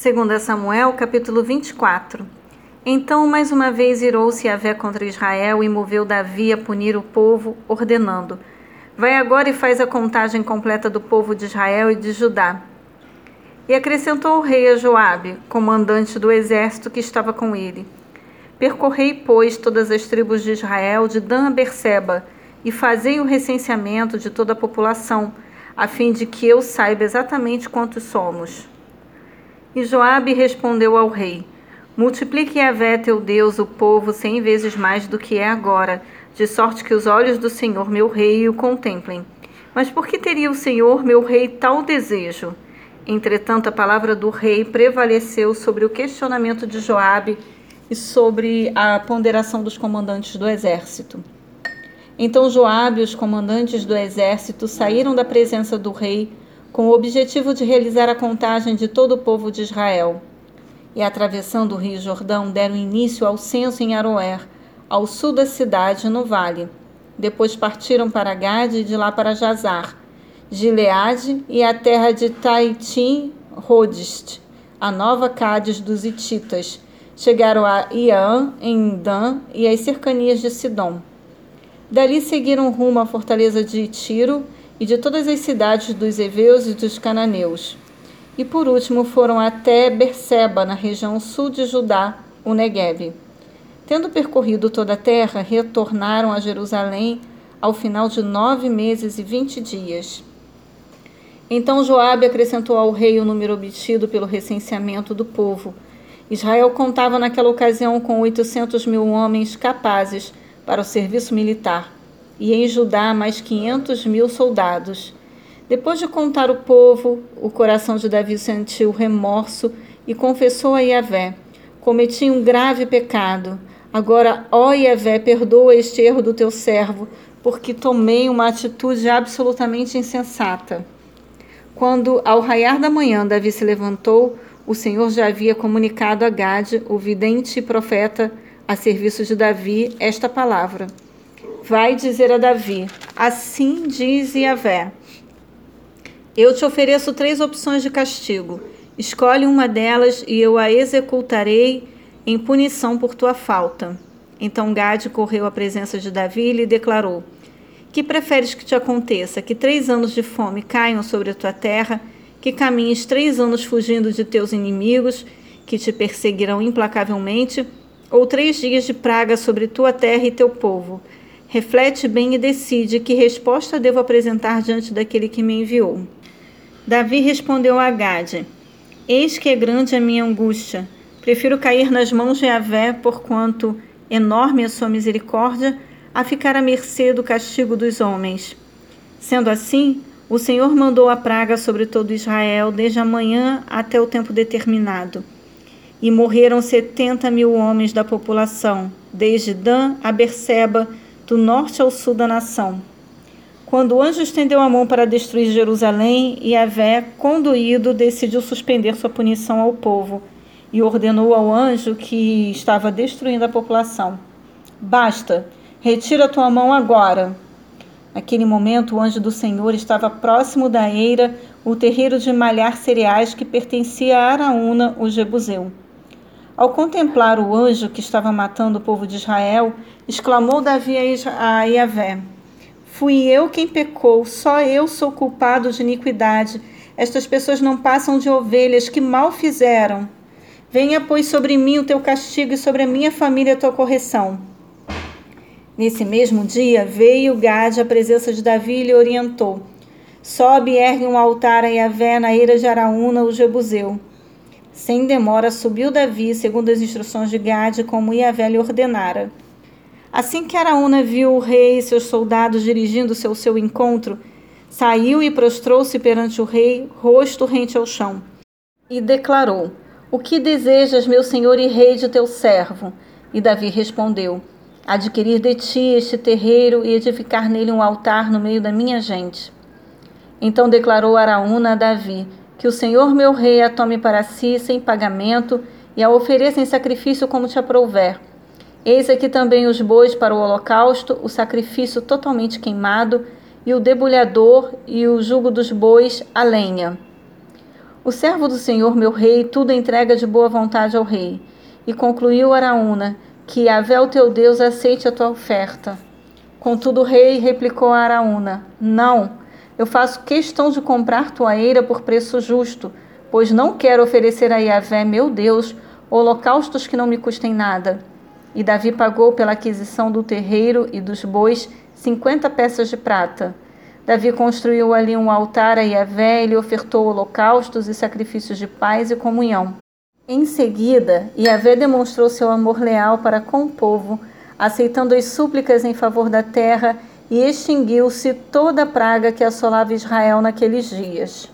Segundo Samuel, capítulo 24. Então, mais uma vez, irou-se Yahvé contra Israel e moveu Davi a punir o povo, ordenando: Vai agora e faz a contagem completa do povo de Israel e de Judá. E acrescentou o rei a Joabe, comandante do exército que estava com ele: Percorrei, pois, todas as tribos de Israel, de Dan a Berseba, e fazei o recenseamento de toda a população, a fim de que eu saiba exatamente quantos somos. E Joabe respondeu ao rei: Multiplique Yahvé teu Deus o povo cem vezes mais do que é agora, de sorte que os olhos do Senhor meu rei o contemplem. Mas por que teria o Senhor meu rei tal desejo? Entretanto, a palavra do rei prevaleceu sobre o questionamento de Joabe e sobre a ponderação dos comandantes do exército. Então Joabe e os comandantes do exército saíram da presença do rei com o objetivo de realizar a contagem de todo o povo de Israel e, atravessando o rio Jordão, deram início ao censo em Aroer, ao sul da cidade, no vale. Depois partiram para Gade e de lá para Jazar, Gileade e a terra de Taitim Rodist, a nova Cádiz dos Hititas. Chegaram a Iã, em Dan e as cercanias de Sidom. Dali seguiram rumo à fortaleza de Tiro e de todas as cidades dos heveus e dos cananeus e por último foram até Berseba, na região sul de Judá, o Negueb. Tendo percorrido toda a terra, retornaram a Jerusalém ao final de nove meses e vinte dias. Então Joabe acrescentou ao rei o número obtido pelo recenseamento do povo. Israel contava naquela ocasião com oitocentos mil homens capazes para o serviço militar, e em Judá mais quinhentos mil soldados. Depois de contar o povo, o coração de Davi sentiu remorso e confessou a Yahvé: Cometi um grave pecado. Agora, ó Yahvé, perdoa este erro do teu servo, porque tomei uma atitude absolutamente insensata. Quando, ao raiar da manhã, Davi se levantou, o Senhor já havia comunicado a Gade, o vidente e profeta, a serviço de Davi, esta palavra. Vai dizer a Davi: Assim diz Yahvé eu te ofereço três opções de castigo. Escolhe uma delas e eu a executarei em punição por tua falta. Então Gade correu à presença de Davi e lhe declarou: Que preferes que te aconteça? Que três anos de fome caiam sobre a tua terra? Que caminhes três anos fugindo de teus inimigos, que te perseguirão implacavelmente? Ou três dias de praga sobre tua terra e teu povo? Reflete bem e decide que resposta devo apresentar diante daquele que me enviou. Davi respondeu a Gade: Eis que é grande a minha angústia. Prefiro cair nas mãos de Yahvé, porquanto enorme é a sua misericórdia, a ficar à mercê do castigo dos homens. Sendo assim, o Senhor mandou a praga sobre todo Israel, desde a manhã até o tempo determinado. E morreram setenta mil homens da população, desde Dan a Berseba, do norte ao sul da nação. Quando o anjo estendeu a mão para destruir Jerusalém, Yahvé, conduído, decidiu suspender sua punição ao povo e ordenou ao anjo que estava destruindo a população: Basta, retira tua mão agora. Naquele momento, o anjo do Senhor estava próximo da eira, o terreiro de malhar cereais que pertencia a Araúna, o Jebuseu. Ao contemplar o anjo que estava matando o povo de Israel, exclamou Davi a Yahvé: Fui eu quem pecou, só eu sou culpado de iniquidade. Estas pessoas não passam de ovelhas que mal fizeram. Venha, pois, sobre mim o teu castigo e sobre a minha família a tua correção. Nesse mesmo dia veio Gade à presença de Davi e lhe orientou: Sobe e ergue um altar a Yahvé na eira de Araúna, o Jebuseu. Sem demora subiu Davi, segundo as instruções de Gade, como Yahvé lhe ordenara. Assim que Araúna viu o rei e seus soldados dirigindo-se ao seu encontro, saiu e prostrou-se perante o rei, rosto rente ao chão, e declarou: O que desejas, meu senhor e rei de teu servo? E Davi respondeu: Adquirir de ti este terreiro e edificar nele um altar no meio da minha gente. Então declarou Araúna a Davi: Que o senhor meu rei a tome para si sem pagamento e a ofereça em sacrifício como te aprouver Eis aqui também os bois para o holocausto, o sacrifício totalmente queimado, e o debulhador e o jugo dos bois, a lenha. O servo do Senhor, meu rei, tudo entrega de boa vontade ao rei. E concluiu Araúna, que Yahvé, o teu Deus, aceite a tua oferta. Contudo, o rei replicou a Araúna: Não, eu faço questão de comprar tua eira por preço justo, pois não quero oferecer a Yahvé, meu Deus, holocaustos que não me custem nada. E Davi pagou pela aquisição do terreiro e dos bois cinquenta peças de prata. Davi construiu ali um altar a Yahvé e lhe ofertou holocaustos e sacrifícios de paz e comunhão. Em seguida, Yahvé demonstrou seu amor leal para com o povo, aceitando as súplicas em favor da terra e extinguiu-se toda a praga que assolava Israel naqueles dias.